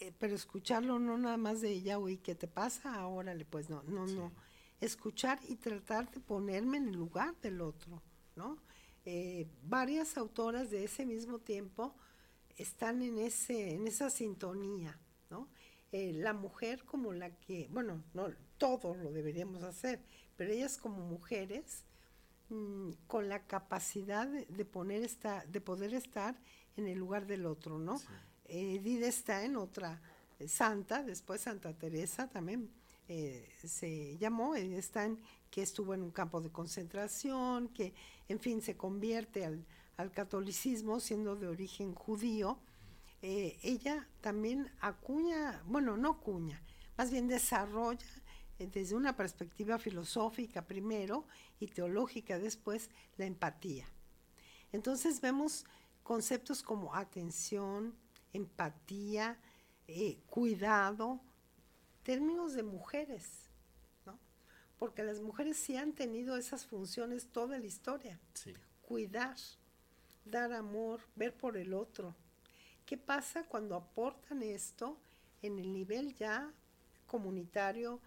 eh, pero escucharlo no nada más de ella, uy, ¿qué te pasa? Órale, pues no, no, no. Escuchar y tratar de ponerme en el lugar del otro, ¿no? Eh, varias autoras de ese mismo tiempo están en, ese, en esa sintonía, ¿no? Eh, la mujer como la que, bueno, no, todos lo deberíamos hacer, pero ellas como mujeres, mm, con la capacidad de, poner esta, de poder estar en el lugar del otro, ¿no? Edith está en otra eh, santa, después Santa Teresa también eh, se llamó, está en, que estuvo en un campo de concentración, que en fin se convierte al, al catolicismo siendo de origen judío, eh, ella también acuña, bueno, no acuña, más bien desarrolla eh, desde una perspectiva filosófica primero y teológica después la empatía. Entonces vemos conceptos como atención, empatía, eh, cuidado, términos de mujeres, ¿no? Porque las mujeres sí han tenido esas funciones toda la historia. Cuidar, dar amor, ver por el otro. ¿Qué pasa cuando aportan esto en el nivel ya comunitario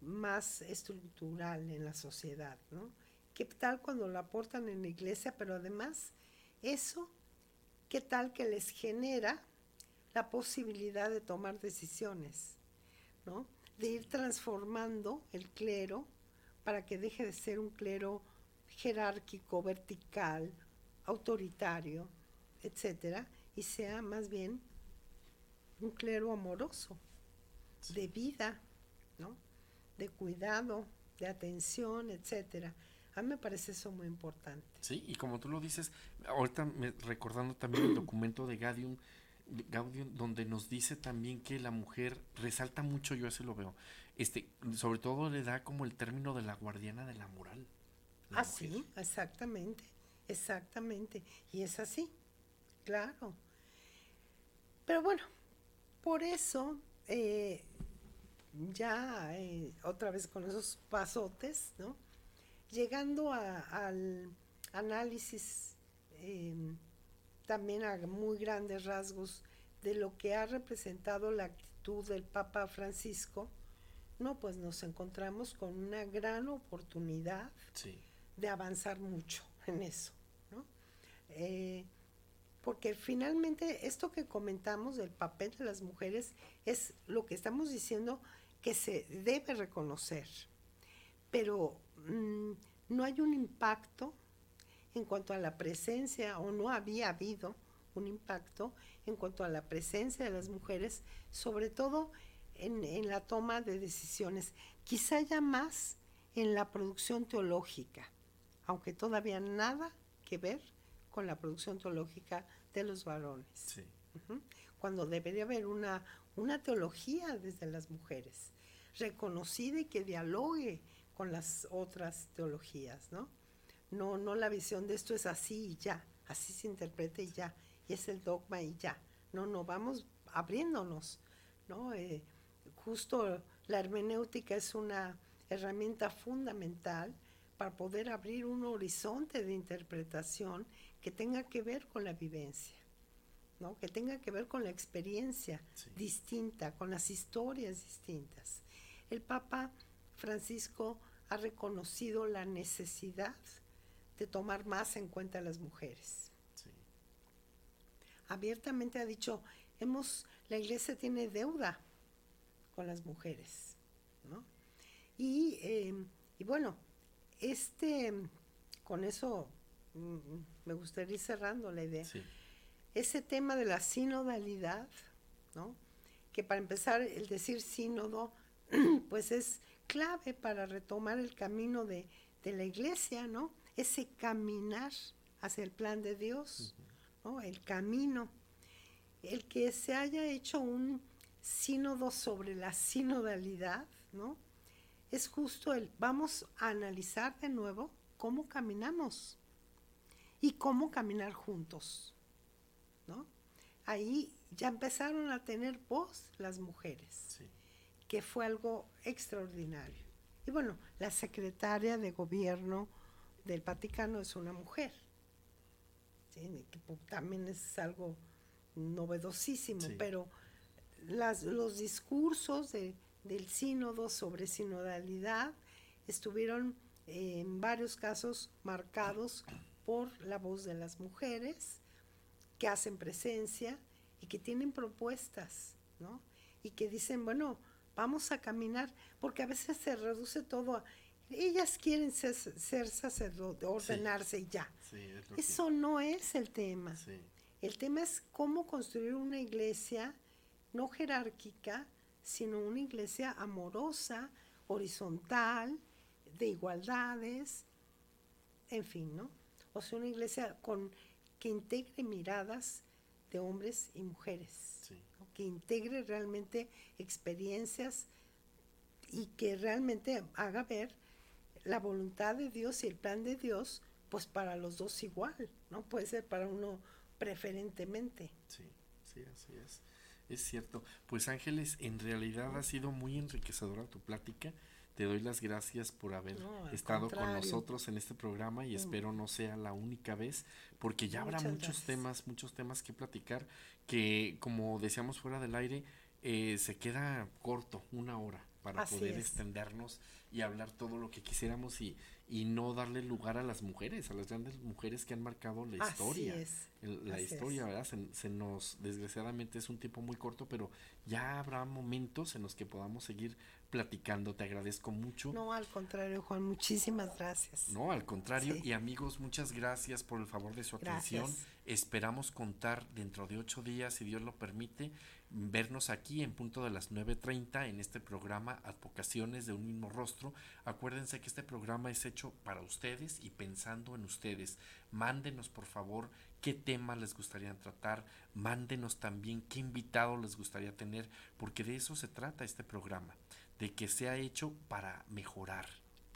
más estructural en la sociedad? ¿no? ¿Qué tal cuando lo aportan en la iglesia? Pero además, eso, ¿qué tal que les genera la posibilidad de tomar decisiones? ¿No? De ir transformando el clero para que deje de ser un clero jerárquico, vertical, autoritario, etcétera, y sea más bien un clero amoroso, de vida, ¿no? de cuidado, de atención, etcétera. A mí me parece eso muy importante. Sí, y como tú lo dices, ahorita me, recordando también el documento de Gaudium, Gaudium, donde nos dice también que la mujer resalta mucho, yo así lo veo, este, sobre todo le da como el término de la guardiana de la moral. ah, sí, exactamente. Exactamente, y es así, claro. Pero bueno, por eso, eh, ya eh, otra vez con esos pasotes, ¿no? Llegando al análisis em, también a muy grandes rasgos de lo que ha representado la actitud del Papa Francisco, no, pues nos encontramos con una gran oportunidad de avanzar mucho en eso, ¿no? Eh, porque finalmente esto que comentamos del papel de las mujeres es lo que estamos diciendo que se debe reconocer, pero mm, no hay un impacto en cuanto a la presencia, o no había habido un impacto en cuanto a la presencia de las mujeres, sobre todo en, en la toma de decisiones, quizá ya más en la producción teológica, aunque todavía nada que ver con la producción teológica de los varones. Cuando debería haber una, una teología desde las mujeres, reconocida y que dialogue con las otras teologías, ¿no? No, no la visión de esto es así y ya, así se interpreta y ya, y es el dogma y ya. No, no, vamos abriéndonos, ¿no? Eh, justo la hermenéutica es una herramienta fundamental para poder abrir un horizonte de interpretación que tenga que ver con la vivencia, ¿no? que tenga que ver con la experiencia distinta, con las historias distintas. El Papa Francisco ha reconocido la necesidad de tomar más en cuenta a las mujeres. Abiertamente ha dicho, hemos, la iglesia tiene deuda con las mujeres, ¿no? Y, eh, y bueno, este, con eso Mm, me gustaría ir cerrando la idea. Ese tema de la sinodalidad, ¿no? que para empezar el decir sínodo, pues es clave para retomar el camino de, la iglesia, ¿no? Ese caminar hacia el plan de Dios, ¿no? El camino. El que se haya hecho un sínodo sobre la sinodalidad, ¿no? Es justo el, vamos a analizar de nuevo cómo caminamos, y cómo caminar juntos. ¿no? Ahí ya empezaron a tener voz las mujeres, que fue algo extraordinario. Y bueno, la secretaria de gobierno del Vaticano es una mujer, que también es algo novedosísimo, pero las, los discursos del sínodo sobre sinodalidad estuvieron en varios casos marcados por la voz de las mujeres que hacen presencia y que tienen propuestas, ¿no? Y que dicen, bueno, vamos a caminar, porque a veces se reduce todo a, ellas quieren ser, ser sacerdote, ordenarse y ya. Eso no es el tema. El tema es cómo construir una iglesia no jerárquica, sino una iglesia amorosa, horizontal, de igualdades, en fin, ¿no? O sea, una iglesia con, que integre miradas de hombres y mujeres, que integre realmente experiencias y que realmente haga ver la voluntad de Dios y el plan de Dios, pues para los dos igual, no puede ser para uno preferentemente. Sí, sí, así es. Es cierto. Pues Ángeles, en realidad ha sido muy enriquecedora tu plática. Te doy las gracias por haber estado con nosotros en este programa y mm. espero no sea la única vez, porque ya habrá muchos temas, muchos temas que platicar que, como decíamos fuera del aire, eh, se queda corto, una hora para poder extendernos y hablar todo lo que quisiéramos y, y no darle lugar a las mujeres, a las grandes mujeres que han marcado la historia. la historia, ¿verdad? Se, nos, desgraciadamente es un tiempo muy corto, pero ya habrá momentos en los que podamos seguir platicando. Te agradezco mucho. No, al contrario, Juan, muchísimas gracias. No, al contrario. Y amigos, muchas gracias por el favor de su atención. Esperamos contar dentro de ocho días, si Dios lo permite, vernos aquí en punto de las 9.30 en este programa Advocaciones de un mismo rostro. Acuérdense que este programa es hecho para ustedes y pensando en ustedes. Mándenos por favor qué tema les gustaría tratar, mándenos también qué invitado les gustaría tener, porque de eso se trata este programa, de que sea hecho para mejorar.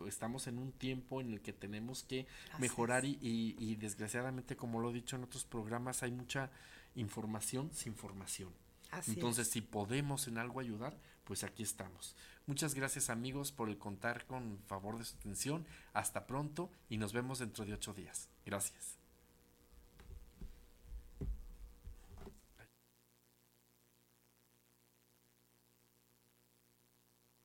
Estamos en un tiempo en el que tenemos que mejorar y, y desgraciadamente, como lo he dicho en otros programas, hay mucha información sin formación. Entonces, si podemos en algo ayudar, pues aquí estamos. Muchas gracias amigos por el contar con favor de su atención. Hasta pronto y nos vemos dentro de ocho días. Gracias.